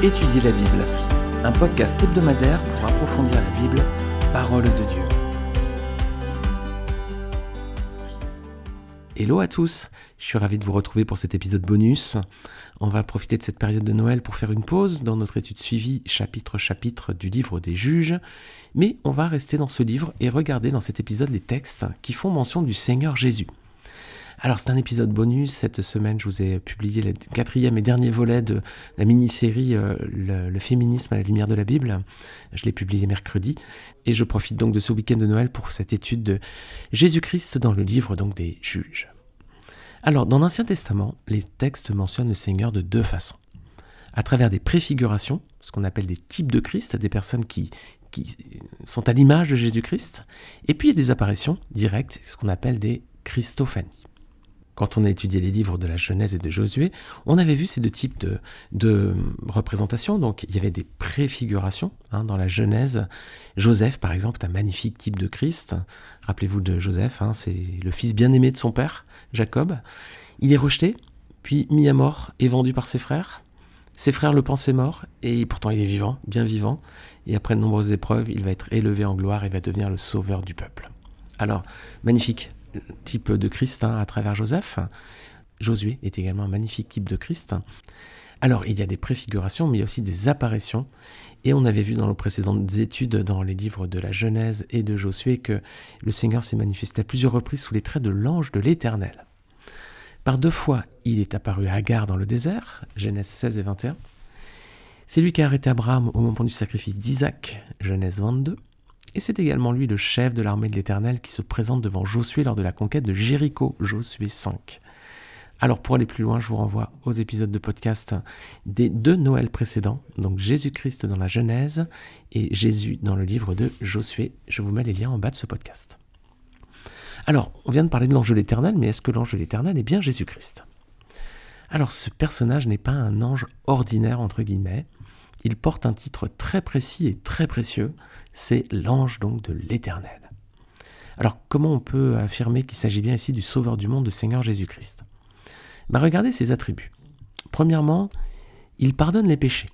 Étudier la Bible, un podcast hebdomadaire pour approfondir la Bible, parole de Dieu. Hello à tous, je suis ravi de vous retrouver pour cet épisode bonus. On va profiter de cette période de Noël pour faire une pause dans notre étude suivie chapitre chapitre du livre des juges, mais on va rester dans ce livre et regarder dans cet épisode les textes qui font mention du Seigneur Jésus. Alors c'est un épisode bonus. Cette semaine, je vous ai publié le quatrième et dernier volet de la mini-série euh, le, féminisme à la lumière de la Bible. Je l'ai publié mercredi et je profite donc de ce week-end de Noël pour cette étude de Jésus-Christ dans le livre donc des Juges. Alors dans l'Ancien Testament, les textes mentionnent le Seigneur de deux façons. À travers des préfigurations, ce qu'on appelle des types de Christ, des personnes qui, qui sont à l'image de Jésus-Christ, et puis il y a des apparitions directes, ce qu'on appelle des Christophanies quand on a étudié les livres de la Genèse et de Josué, on avait vu ces deux types de, représentations. Donc il y avait des préfigurations hein, dans la Genèse. Joseph, par exemple, est un magnifique type de Christ. Rappelez-vous de Joseph, hein, c'est le fils bien-aimé de son père, Jacob. Il est rejeté, puis mis à mort et vendu par ses frères. Ses frères le pensaient mort, et pourtant il est vivant, bien vivant. Et après de nombreuses épreuves, il va être élevé en gloire et va devenir le sauveur du peuple. Alors, magnifique, type de Christ hein, à travers Joseph. Josué est également un magnifique type de Christ. Alors, il y a des préfigurations, mais il y a aussi des apparitions. Et on avait vu dans nos précédentes études, dans les livres de la Genèse et de Josué, que le Seigneur s'est manifesté à plusieurs reprises sous les traits de l'ange de l'Éternel. Par deux fois, il est apparu à Agar dans le désert, Genèse 16 et 21. C'est lui qui a arrêté Abraham au moment du sacrifice d'Isaac, Genèse 22. Et c'est également lui le chef de l'armée de l'Éternel qui se présente devant Josué lors de la conquête de Jéricho, Josué 5. Alors pour aller plus loin, je vous renvoie aux épisodes de podcast des deux Noëls précédents, donc Jésus-Christ dans la Genèse et Jésus dans le livre de Josué. Je vous mets les liens en bas de ce podcast. Alors, on vient de parler de l'ange de l'Éternel, mais est-ce que l'ange de l'Éternel est bien Jésus-Christ? Alors ce personnage n'est pas un ange ordinaire, entre guillemets, il porte un titre très précis et très précieux, c'est l'ange donc de l'Éternel. Alors comment on peut affirmer qu'il s'agit bien ici du Sauveur du monde, de Seigneur Jésus-Christ? Bah, Regardez ses attributs. Premièrement, il pardonne les péchés.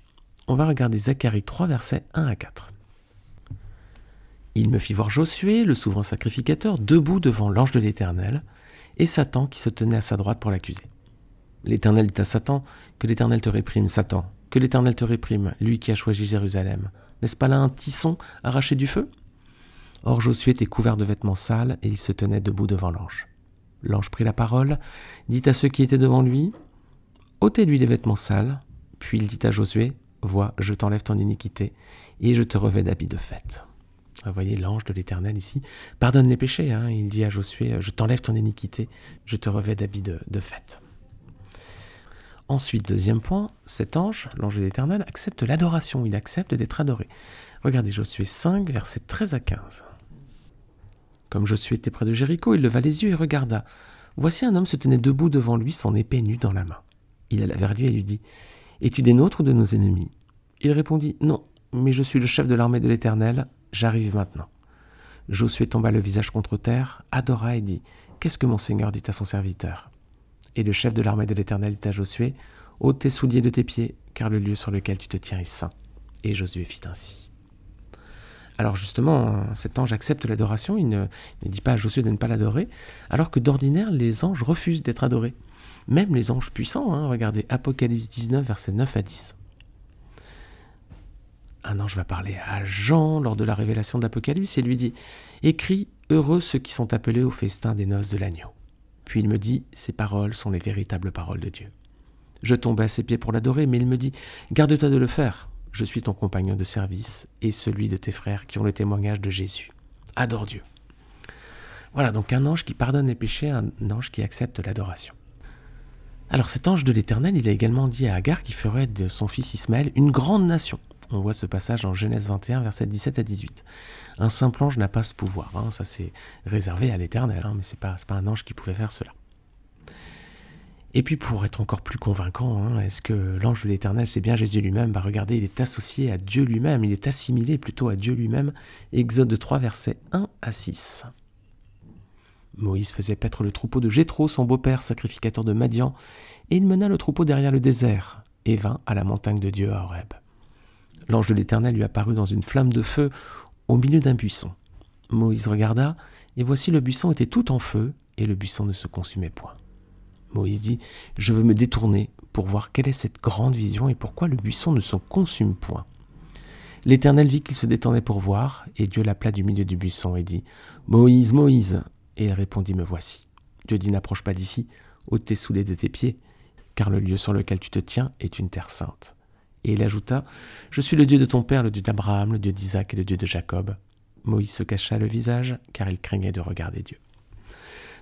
On va regarder Zacharie 3, versets 1 à 4. Il me fit voir Josué, le souverain sacrificateur, debout devant l'ange de l'Éternel, et Satan qui se tenait à sa droite pour l'accuser. L'Éternel dit à Satan, Que l'Éternel te réprime, Satan, l'Éternel te réprime, lui qui a choisi Jérusalem. N'est-ce pas là un tisson arraché du feu? Or Josué était couvert de vêtements sales et il se tenait debout devant l'ange. L'ange prit la parole, dit à ceux qui étaient devant lui ôtez-lui les vêtements sales. Puis il dit à Josué Vois, je t'enlève ton iniquité et je te revais d'habits de fête. Vous voyez l'ange de l'Éternel ici pardonne les péchés. Hein. Il dit à Josué Je t'enlève ton iniquité, je te revais d'habits de fête. Ensuite, deuxième point, cet ange, l'ange de l'Éternel, accepte l'adoration, il accepte d'être adoré. Regardez Josué 5, versets 13 à 15. Comme Josué était près de Jéricho, il leva les yeux et regarda. Voici un homme se tenait debout devant lui, son épée nue dans la main. Il alla vers lui et lui dit Es-tu des nôtres ou de nos ennemis? Il répondit Non, mais je suis le chef de l'armée de l'Éternel, j'arrive maintenant. Josué tomba le visage contre terre, adora et dit Qu'est-ce que mon Seigneur dit à son serviteur? Et le chef de l'armée de l'Éternel à Josué, ôte tes souliers de tes pieds, car le lieu sur lequel tu te tiens est saint. Et Josué fit ainsi. Alors justement, cet ange accepte l'adoration, il ne, dit pas à Josué de ne pas l'adorer, alors que d'ordinaire, les anges refusent d'être adorés. Même les anges puissants, hein, regardez Apocalypse 19, versets 9 à 10. Un ange va parler à Jean lors de la révélation d'Apocalypse et lui dit Écris, heureux ceux qui sont appelés au festin des noces de l'agneau. Puis il me dit, ces paroles sont les véritables paroles de Dieu. Je tombe à ses pieds pour l'adorer, mais il me dit, garde-toi de le faire. Je suis ton compagnon de service et celui de tes frères qui ont le témoignage de Jésus. Adore Dieu. Voilà, donc un ange qui pardonne les péchés, un ange qui accepte l'adoration. Alors cet ange de l'Éternel, il a également dit à Agar qu'il ferait de son fils Ismaël une grande nation. On voit ce passage en Genèse 21, versets 17 à 18. Un simple ange n'a pas ce pouvoir, hein. ça c'est réservé à l'éternel, hein, mais ce n'est pas, pas un ange qui pouvait faire cela. Et puis pour être encore plus convaincant, hein, est-ce que l'ange de l'éternel c'est bien Jésus lui-même? Bah regardez, il est associé à Dieu lui-même, il est assimilé plutôt à Dieu lui-même. Exode 3, versets 1 à 6. Moïse faisait paître le troupeau de Jéthro, son beau-père, sacrificateur de Madian, et il mena le troupeau derrière le désert. et vint à la montagne de Dieu à Horeb. L'ange de l'Éternel lui apparut dans une flamme de feu au milieu d'un buisson. Moïse regarda, et voici le buisson était tout en feu, et le buisson ne se consumait point. Moïse dit, Je veux me détourner pour voir quelle est cette grande vision et pourquoi le buisson ne se consume point. L'Éternel vit qu'il se détendait pour voir, et Dieu l'appela du milieu du buisson et dit, Moïse, Moïse. Et il répondit, Me voici. Dieu dit, N'approche pas d'ici, ôte tes soulets de tes pieds, car le lieu sur lequel tu te tiens est une terre sainte. Et il ajouta, Je suis le Dieu de ton père, le Dieu d'Abraham, le Dieu d'Isaac et le Dieu de Jacob. Moïse se cacha le visage, car il craignait de regarder Dieu.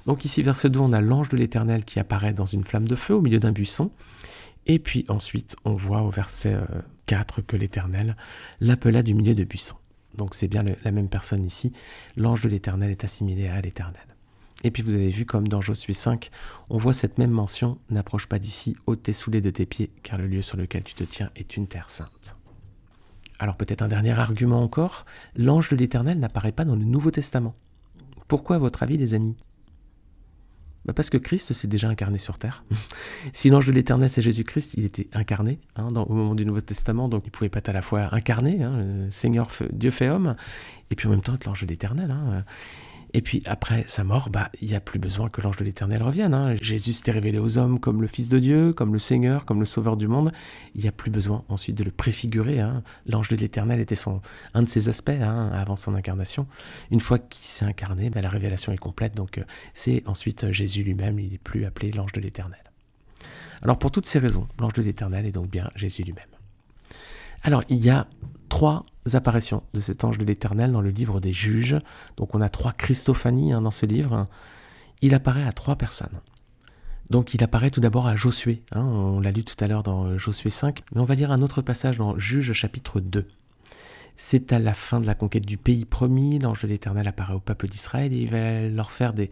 Donc ici, verset 2, on a l'ange de l'Éternel qui apparaît dans une flamme de feu au milieu d'un buisson. Et puis ensuite, on voit au verset 4 euh, que l'Éternel l'appela du milieu de buisson. Donc c'est bien la même personne ici. L'ange de l'Éternel est assimilé à l'Éternel. Et puis vous avez vu comme dans Josué 5, on voit cette même mention, n'approche pas d'ici, ôte tes soulets de tes pieds, car le lieu sur lequel tu te tiens est une terre sainte. Alors peut-être un dernier argument encore, l'ange de l'Éternel n'apparaît pas dans le Nouveau Testament. Pourquoi à votre avis les amis? Bah Parce que Christ s'est déjà incarné sur terre. si l'ange de l'Éternel c'est Jésus-Christ, il était incarné hein, au moment du Nouveau Testament, donc il pouvait pas être à la fois incarné, hein, Seigneur Dieu fait homme, et puis en même temps être l'ange de l'Éternel. Hein. Et puis après sa mort, bah, il n'y a plus besoin que l'ange de l'Éternel revienne. Hein. Jésus s'était révélé aux hommes comme le Fils de Dieu, comme le Seigneur, comme le Sauveur du monde. Il n'y a plus besoin ensuite de le préfigurer. Hein. L'ange de l'Éternel était son, un de ses aspects hein, avant son incarnation. Une fois qu'il s'est incarné, bah, la révélation est complète. Donc euh, c'est ensuite Jésus lui-même, il n'est plus appelé l'ange de l'Éternel. Alors pour toutes ces raisons, l'ange de l'Éternel est donc bien Jésus lui-même. Alors il y a trois apparitions de cet ange de l'Éternel dans le livre des juges. Donc on a trois Christophanies hein, dans ce livre. Il apparaît à trois personnes. Donc il apparaît tout d'abord à Josué, hein, on l'a lu tout à l'heure dans euh, Josué 5, mais on va lire un autre passage dans Juges chapitre 2. C'est à la fin de la conquête du pays promis, l'ange de l'Éternel apparaît au peuple d'Israël et il va leur faire des,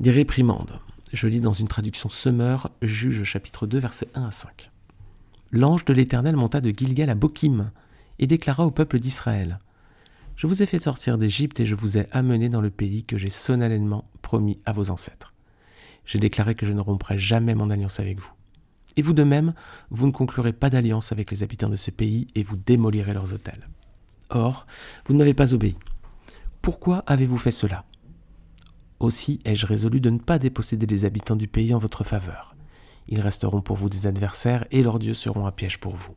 des réprimandes. Je lis dans une traduction Semeur, Juges chapitre 2, versets 1 à 5. L'ange de l'Éternel monta de Gilgal à Bokim, et déclara au peuple d'Israël Je vous ai fait sortir d'Égypte et je vous ai amené dans le pays que j'ai solennellement promis à vos ancêtres. J'ai déclaré que je ne romprai jamais mon alliance avec vous. Et vous de même, vous ne conclurez pas d'alliance avec les habitants de ce pays et vous démolirez leurs hôtels. Or, vous ne m'avez pas obéi. Pourquoi avez-vous fait cela? Aussi ai-je résolu de ne pas déposséder les habitants du pays en votre faveur. Ils resteront pour vous des adversaires et leurs dieux seront un piège pour vous.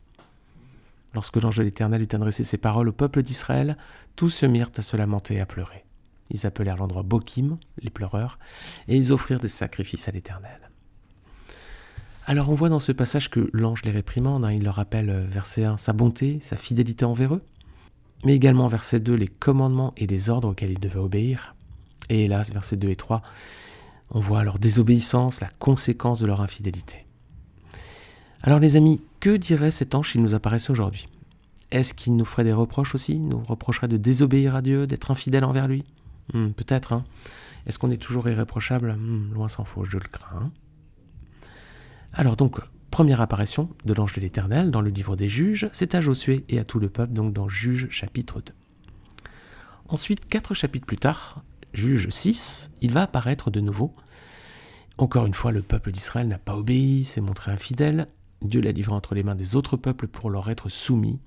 Lorsque l'ange de l'Éternel eut adressé ces paroles au peuple d'Israël, tous se mirent à se lamenter et à pleurer. Ils appelèrent l'endroit Bokim, les pleureurs, et ils offrirent des sacrifices à l'Éternel. Alors on voit dans ce passage que l'ange les réprimande, hein. il leur rappelle, euh, verset 1, sa bonté, sa fidélité envers eux, mais également verset 2, les commandements et les ordres auxquels ils devaient obéir. Et hélas, versets 2 et 3, on voit leur désobéissance, la conséquence de leur infidélité. Alors les amis, que dirait cet ange s'il nous apparaissait aujourd'hui? Est-ce qu'il nous ferait des reproches aussi nous reprocherait de désobéir à Dieu, d'être infidèle envers lui? Hmm, Peut-être. Hein Est-ce qu'on est toujours irréprochable? Hmm, Loin s'en faut, je le crains. Alors donc, première apparition de l'ange de l'Éternel dans le livre des juges, c'est à Josué et à tout le peuple, donc dans Juges chapitre 2. Ensuite, quatre chapitres plus tard, Juge 6, il va apparaître de nouveau. Encore une fois, le peuple d'Israël n'a pas obéi, s'est montré infidèle, Dieu l'a livré entre les mains des autres peuples pour leur être soumis.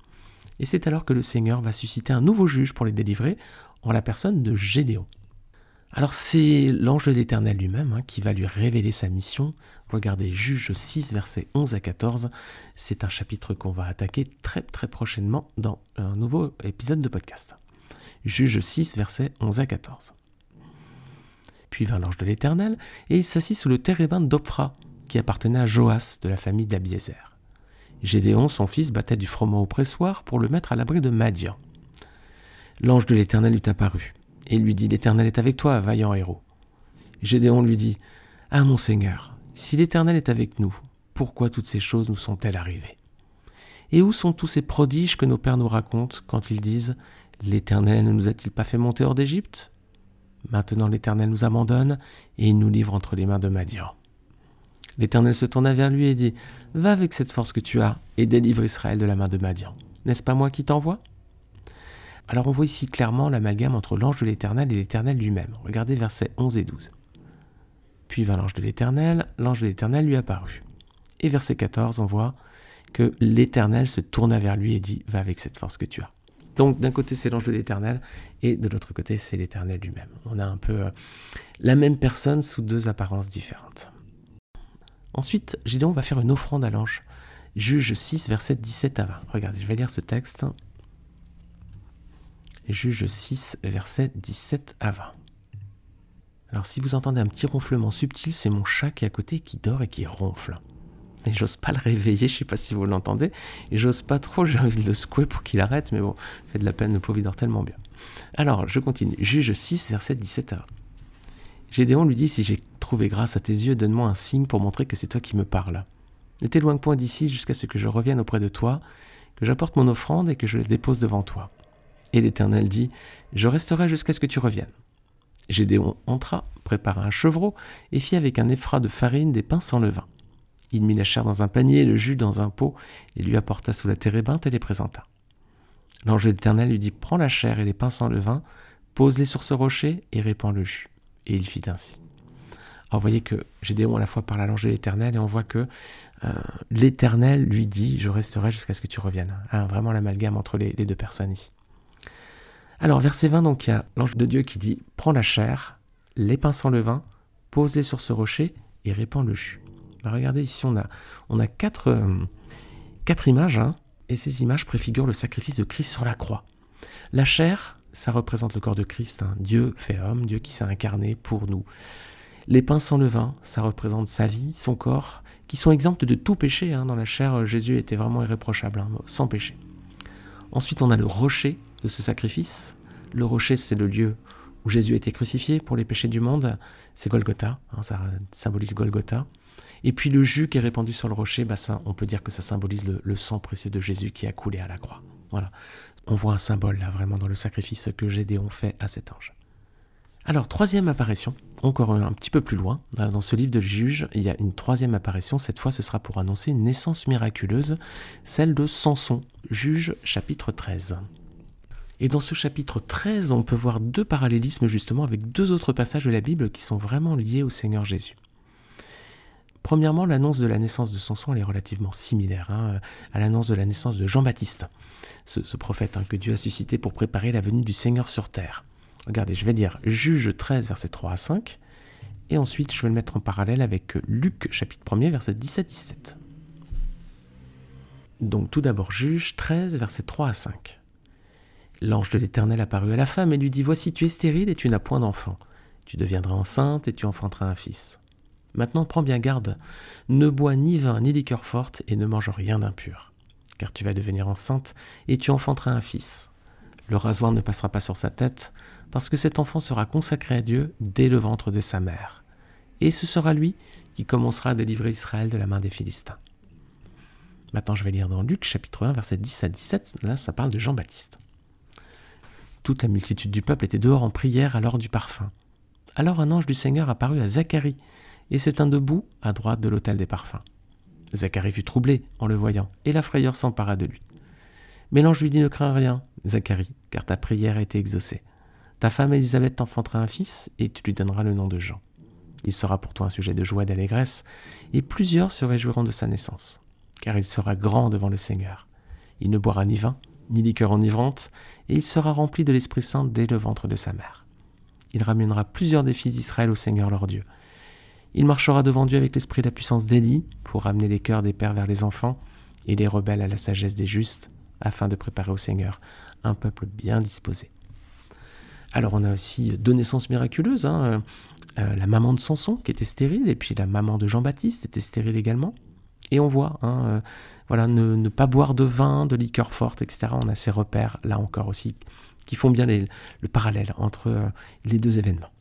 Et c'est alors que le Seigneur va susciter un nouveau juge pour les délivrer, en la personne de Gédéon. Alors c'est l'ange de l'Éternel lui-même hein, qui va lui révéler sa mission. Regardez Juge 6, versets 11 à 14. C'est un chapitre qu'on va attaquer très très prochainement dans un nouveau épisode de podcast. Juge 6, versets 11 à 14. Puis vint l'ange de l'Éternel et il s'assit sous le térébin d'Ophra, qui appartenait à Joas de la famille d'Abiézer. Gédéon, son fils, battait du froment au pressoir pour le mettre à l'abri de Madian. L'ange de l'Éternel lui apparu, et lui dit L'Éternel est avec toi, vaillant héros. Gédéon lui dit Ah, mon Seigneur, si l'Éternel est avec nous, pourquoi toutes ces choses nous sont-elles arrivées? Et où sont tous ces prodiges que nos pères nous racontent quand ils disent L'Éternel ne nous a-t-il pas fait monter hors d'Égypte Maintenant l'Éternel nous abandonne et il nous livre entre les mains de Madian. L'Éternel se tourna vers lui et dit Va avec cette force que tu as et délivre Israël de la main de Madian. N'est-ce pas moi qui t'envoie? Alors on voit ici clairement l'amalgame entre l'ange de l'Éternel et l'Éternel lui-même. Regardez versets 11 et 12. Puis vint l'ange de l'Éternel, l'ange de l'Éternel lui apparut. Et verset 14, on voit que l'Éternel se tourna vers lui et dit Va avec cette force que tu as. Donc d'un côté c'est l'ange de l'Éternel et de l'autre côté c'est l'Éternel lui-même. On a un peu euh, la même personne sous deux apparences différentes. Ensuite, Gédéon va faire une offrande à l'ange. Juge 6, verset 17 à 20. Regardez, je vais lire ce texte. Juge 6, verset 17 à 20. Alors si vous entendez un petit ronflement subtil, c'est mon chat qui est à côté qui dort et qui ronfle. Et j'ose pas le réveiller, je sais pas si vous l'entendez. Et j'ose pas trop, j'ai envie de le secouer pour qu'il arrête, mais bon, fait de la peine, le pauvre il dort tellement bien. Alors, je continue. Juge 6, verset 17 à 20. Gédéon lui dit Si j'ai trouvé grâce à tes yeux, donne-moi un signe pour montrer que c'est toi qui me parles. Ne t'éloigne point d'ici jusqu'à ce que je revienne auprès de toi, que j'apporte mon offrande et que je la dépose devant toi. Et l'Éternel dit Je resterai jusqu'à ce que tu reviennes. Gédéon entra, prépara un chevreau et fit avec un effrat de farine des pains sans levain. Il mit la chair dans un panier, le jus dans un pot, et lui apporta sous la térébinthe et les présenta. L'ange éternel lui dit Prends la chair et les pains sans levain, pose-les sur ce rocher et répands le jus. Et il fit ainsi. Alors vous voyez que Gédéon à la fois parle à l'ange de l'éternel et on voit que euh, l'éternel lui dit Je resterai jusqu'à ce que tu reviennes. Hein, vraiment l'amalgame entre les, deux personnes ici. Alors, verset 20, donc, il y a l'ange de Dieu qui dit Prends la chair, les pains sans levain, pose-les sur ce rocher et répands le jus. Bah, regardez ici, on a, on a quatre, euh, images, hein, et ces images préfigurent le sacrifice de Christ sur la croix. La chair, ça représente le corps de Christ, hein. Dieu fait homme, Dieu qui s'est incarné pour nous. Les pains sans levain, ça représente sa vie, son corps, qui sont exempts de tout péché. Hein. Dans la chair, Jésus était vraiment irréprochable, sans péché. Ensuite, on a le rocher de ce sacrifice. Le rocher, c'est le lieu où Jésus a été crucifié pour les péchés du monde. C'est Golgotha, ça symbolise Golgotha. Et puis le jus qui est répandu sur le rocher, bah on peut dire que ça symbolise le, sang précieux de Jésus qui a coulé à la croix. Voilà. On voit un symbole là vraiment dans le sacrifice que Gédéon fait à cet ange. Alors, troisième apparition, encore un petit peu plus loin, dans ce livre de Juge, il y a une troisième apparition, cette fois ce sera pour annoncer une naissance miraculeuse, celle de Samson, Juge chapitre 13. Et dans ce chapitre 13, on peut voir deux parallélismes justement avec deux autres passages de la Bible qui sont vraiment liés au Seigneur Jésus. Premièrement, l'annonce de la naissance de Samson est relativement similaire hein, à l'annonce de la naissance de Jean-Baptiste, ce, prophète hein, que Dieu a suscité pour préparer la venue du Seigneur sur terre. Regardez, je vais lire Juge 13, versets 3 à 5, et ensuite je vais le mettre en parallèle avec Luc chapitre 1 verset 17-17. Donc tout d'abord Juge 13, versets 3 à 5. L'ange de l'Éternel apparut à la femme et lui dit, Voici, tu es stérile et tu n'as point d'enfant. Tu deviendras enceinte et tu enfanteras un fils. Maintenant prends bien garde, ne bois ni vin ni liqueur forte et ne mange rien d'impur, car tu vas devenir enceinte et tu enfanteras un fils. Le rasoir ne passera pas sur sa tête, parce que cet enfant sera consacré à Dieu dès le ventre de sa mère. Et ce sera lui qui commencera à délivrer Israël de la main des Philistins. Maintenant, je vais lire dans Luc chapitre 1, verset 10 à 17. Là, ça parle de Jean-Baptiste. Toute la multitude du peuple était dehors en prière à l'heure du parfum. Alors un ange du Seigneur apparut à Zacharie, et se tint debout à droite de l'autel des parfums. Zacharie fut troublé en le voyant, et la frayeur s'empara de lui. Mais l'ange lui dit Ne crains rien, Zacharie, car ta prière a été exaucée. Ta femme Élisabeth t'enfantera un fils, et tu lui donneras le nom de Jean. Il sera pour toi un sujet de joie et d'allégresse, et plusieurs se réjouiront de sa naissance, car il sera grand devant le Seigneur. Il ne boira ni vin, ni liqueur enivrante, et il sera rempli de l'Esprit Saint dès le ventre de sa mère. Il ramènera plusieurs des fils d'Israël au Seigneur leur Dieu, il marchera devant Dieu avec l'esprit et la puissance d'Élie pour ramener les cœurs des pères vers les enfants et les rebelles à la sagesse des justes, afin de préparer au Seigneur un peuple bien disposé. Alors on a aussi deux naissances miraculeuses, hein. euh, euh, la maman de Samson qui était stérile, et puis la maman de Jean-Baptiste était stérile également. Et on voit, hein, euh, voilà, ne, pas boire de vin, de liqueur forte, etc. On a ces repères là encore aussi qui font bien le parallèle entre les deux événements.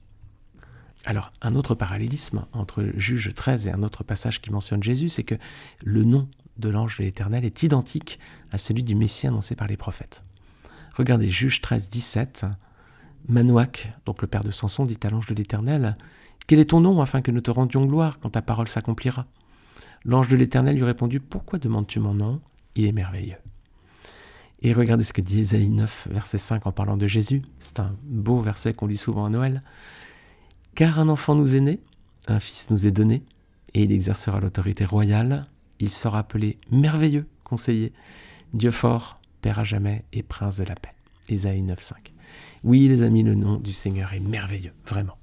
Alors, un autre parallélisme entre Juge 13 et un autre passage qui mentionne Jésus, c'est que le nom de l'ange de l'Éternel est identique à celui du Messie annoncé par les prophètes. Regardez Juge 13, 17. Manouac, donc le père de Samson, dit à l'ange de l'Éternel Quel est ton nom afin que nous te rendions gloire quand ta parole s'accomplira? L'ange de l'Éternel lui répondit Pourquoi demandes-tu mon nom? Il est merveilleux. Et regardez ce que dit Ésaïe 9, verset 5 en parlant de Jésus. C'est un beau verset qu'on lit souvent à Noël. Car un enfant nous est né, un fils nous est donné, et il exercera l'autorité royale. Il sera appelé merveilleux, conseiller, Dieu fort, Père à jamais et Prince de la paix. Ésaïe 9.5. Oui, les amis, le nom du Seigneur est merveilleux, vraiment.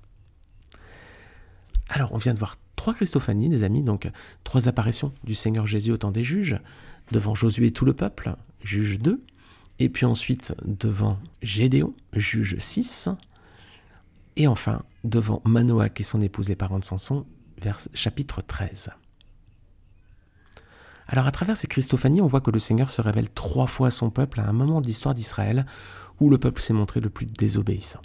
Alors, on vient de voir trois Christophanies, les amis, donc trois apparitions du Seigneur Jésus au temps des juges, devant Josué et tout le peuple, juge 2, et puis ensuite devant Gédéon, juge 6, et enfin devant Manoach et son épouse et parents de Samson, vers chapitre 13. Alors à travers ces Christophanies, on voit que le Seigneur se révèle trois fois à son peuple à un moment de l'histoire d'Israël où le peuple s'est montré le plus désobéissant.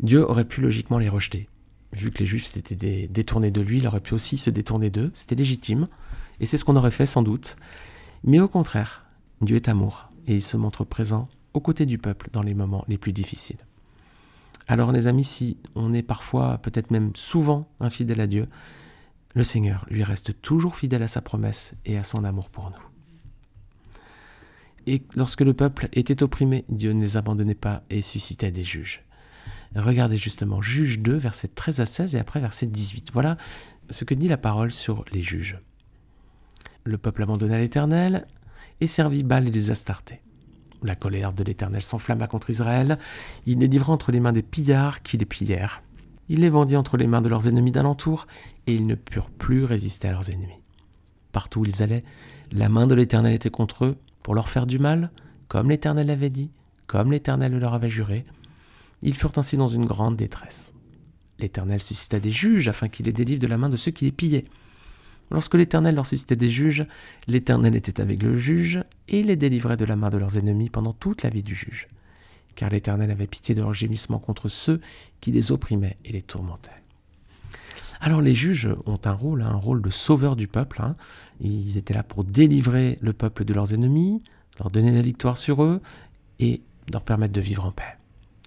Dieu aurait pu logiquement les rejeter. Vu que les Juifs s'étaient détournés de lui, il aurait pu aussi se détourner d'eux, c'était légitime, et c'est ce qu'on aurait fait sans doute. Mais au contraire, Dieu est amour, et il se montre présent aux côtés du peuple dans les moments les plus difficiles. Alors les amis, si on est parfois, peut-être même souvent, infidèle à Dieu, le Seigneur lui reste toujours fidèle à sa promesse et à son amour pour nous. Et lorsque le peuple était opprimé, Dieu ne les abandonnait pas et suscitait des juges. Regardez justement Juge 2, versets 13 à 16 et après verset 18. Voilà ce que dit la parole sur les juges. Le peuple abandonna l'Éternel et servit Baal et les Astartés. La colère de l'Éternel s'enflamma contre Israël. Il les livra entre les mains des pillards qui les pillèrent. Il les vendit entre les mains de leurs ennemis d'alentour, et ils ne purent plus résister à leurs ennemis. Partout où ils allaient, la main de l'Éternel était contre eux, pour leur faire du mal, comme l'Éternel l'avait dit, comme l'Éternel leur avait juré. Ils furent ainsi dans une grande détresse. L'Éternel suscita des juges afin qu'ils les délivrent de la main de ceux qui les pillaient. Lorsque l'Éternel leur suscitait des juges, l'Éternel était avec le juge et les délivrait de la main de leurs ennemis pendant toute la vie du juge. Car l'Éternel avait pitié de leurs gémissements contre ceux qui les opprimaient et les tourmentaient. Alors les juges ont un rôle, hein, un rôle de sauveur du peuple. Hein. Ils étaient là pour délivrer le peuple de leurs ennemis, leur donner la victoire sur eux et leur permettre de vivre en paix.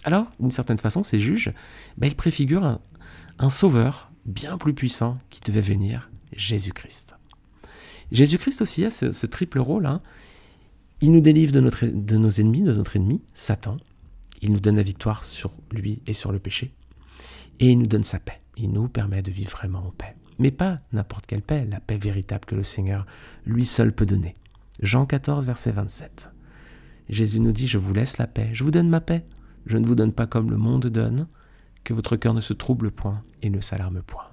Alors, d'une certaine façon, ces juges, ben, ils préfigurent un sauveur bien plus puissant qui devait venir Jésus-Christ. Jésus-Christ aussi a ce, triple rôle. Hein. Il nous délivre de, nos ennemis, de notre ennemi, Satan. Il nous donne la victoire sur lui et sur le péché. Et il nous donne sa paix. Il nous permet de vivre vraiment en paix. Mais pas n'importe quelle paix, la paix véritable que le Seigneur lui seul peut donner. Jean 14, verset 27. Jésus nous dit, je vous laisse la paix, je vous donne ma paix. Je ne vous donne pas comme le monde donne, que votre cœur ne se trouble point et ne s'alarme point.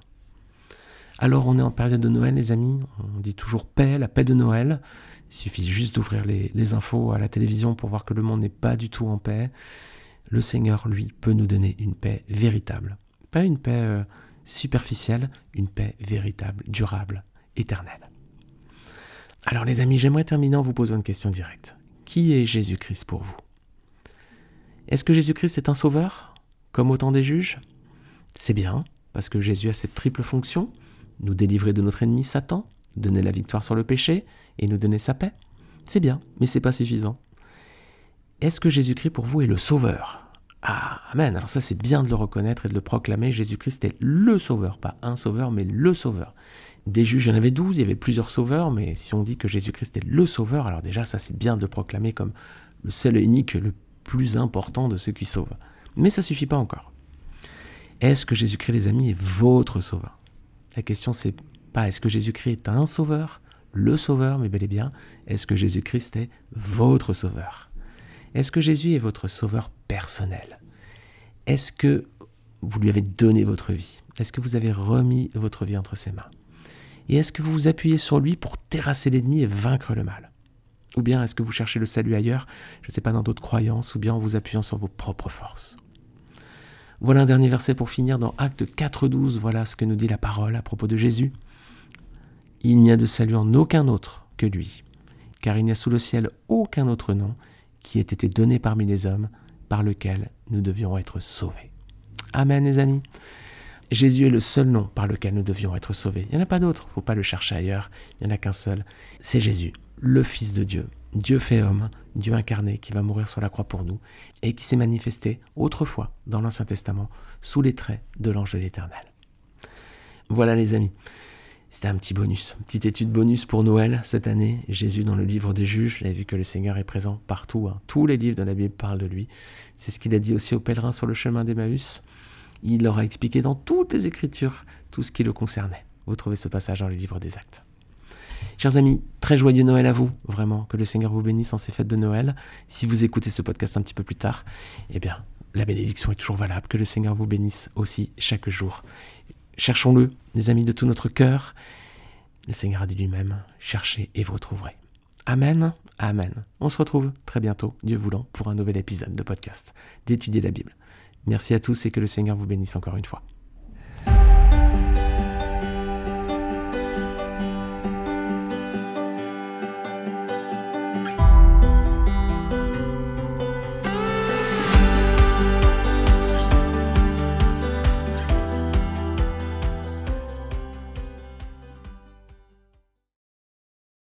Alors on est en période de Noël les amis, on dit toujours paix, la paix de Noël. Il suffit juste d'ouvrir les, infos à la télévision pour voir que le monde n'est pas du tout en paix. Le Seigneur, lui, peut nous donner une paix véritable. Pas une paix euh, superficielle, une paix véritable, durable, éternelle. Alors les amis, j'aimerais terminer en vous posant une question directe. Qui est Jésus-Christ pour vous? Est-ce que Jésus-Christ est un sauveur, comme au temps des juges? C'est bien, parce que Jésus a cette triple fonction nous délivrer de notre ennemi Satan, donner la victoire sur le péché et nous donner sa paix. C'est bien, mais c'est pas suffisant. Est-ce que Jésus-Christ pour vous est le sauveur? Ah, amen. Alors ça c'est bien de le reconnaître et de le proclamer. Jésus-Christ est le sauveur, pas un sauveur, mais le sauveur. Des juges, il y en avait douze, il y avait plusieurs sauveurs, mais si on dit que Jésus-Christ est le sauveur, alors déjà ça c'est bien de le proclamer comme le seul et unique, le plus important de ceux qui sauvent. Mais ça suffit pas encore. Est-ce que Jésus-Christ, les amis, est votre sauveur? La question, c'est pas est-ce que Jésus-Christ est un sauveur, le sauveur, mais bel et bien, est-ce que Jésus-Christ est votre sauveur? Est-ce que Jésus est votre sauveur personnel? Est-ce que vous lui avez donné votre vie? Est-ce que vous avez remis votre vie entre ses mains? Et est-ce que vous vous appuyez sur lui pour terrasser l'ennemi et vaincre le mal? Ou bien est-ce que vous cherchez le salut ailleurs, je ne sais pas, dans d'autres croyances, ou bien en vous appuyant sur vos propres forces? Voilà un dernier verset pour finir dans Acte 4.12. Voilà ce que nous dit la parole à propos de Jésus. Il n'y a de salut en aucun autre que lui, car il n'y a sous le ciel aucun autre nom qui ait été donné parmi les hommes par lequel nous devions être sauvés. Amen les amis. Jésus est le seul nom par lequel nous devions être sauvés. Il n'y en a pas d'autre, il ne faut pas le chercher ailleurs, il n'y en a qu'un seul. C'est Jésus, le Fils de Dieu, Dieu fait homme, Dieu incarné qui va mourir sur la croix pour nous et qui s'est manifesté autrefois dans l'Ancien Testament sous les traits de l'ange de l'Éternel. Voilà les amis, c'était un petit bonus, petite étude bonus pour Noël cette année. Jésus dans le livre des juges, vous vu que le Seigneur est présent partout, hein. tous les livres de la Bible parlent de lui. C'est ce qu'il a dit aussi aux pèlerins sur le chemin d'Emmaüs. Il leur a expliqué dans toutes les Écritures tout ce qui le concernait. Vous trouvez ce passage dans le livre des Actes. Chers amis, très joyeux Noël à vous, vraiment, que le Seigneur vous bénisse en ces fêtes de Noël. Si vous écoutez ce podcast un petit peu plus tard, eh bien, la bénédiction est toujours valable, que le Seigneur vous bénisse aussi chaque jour. Cherchons-le, les amis de tout notre cœur. Le Seigneur a dit lui-même, cherchez et vous retrouverez. Amen, Amen. On se retrouve très bientôt, Dieu voulant, pour un nouvel épisode de podcast d'étudier la Bible. Merci à tous et que le Seigneur vous bénisse encore une fois.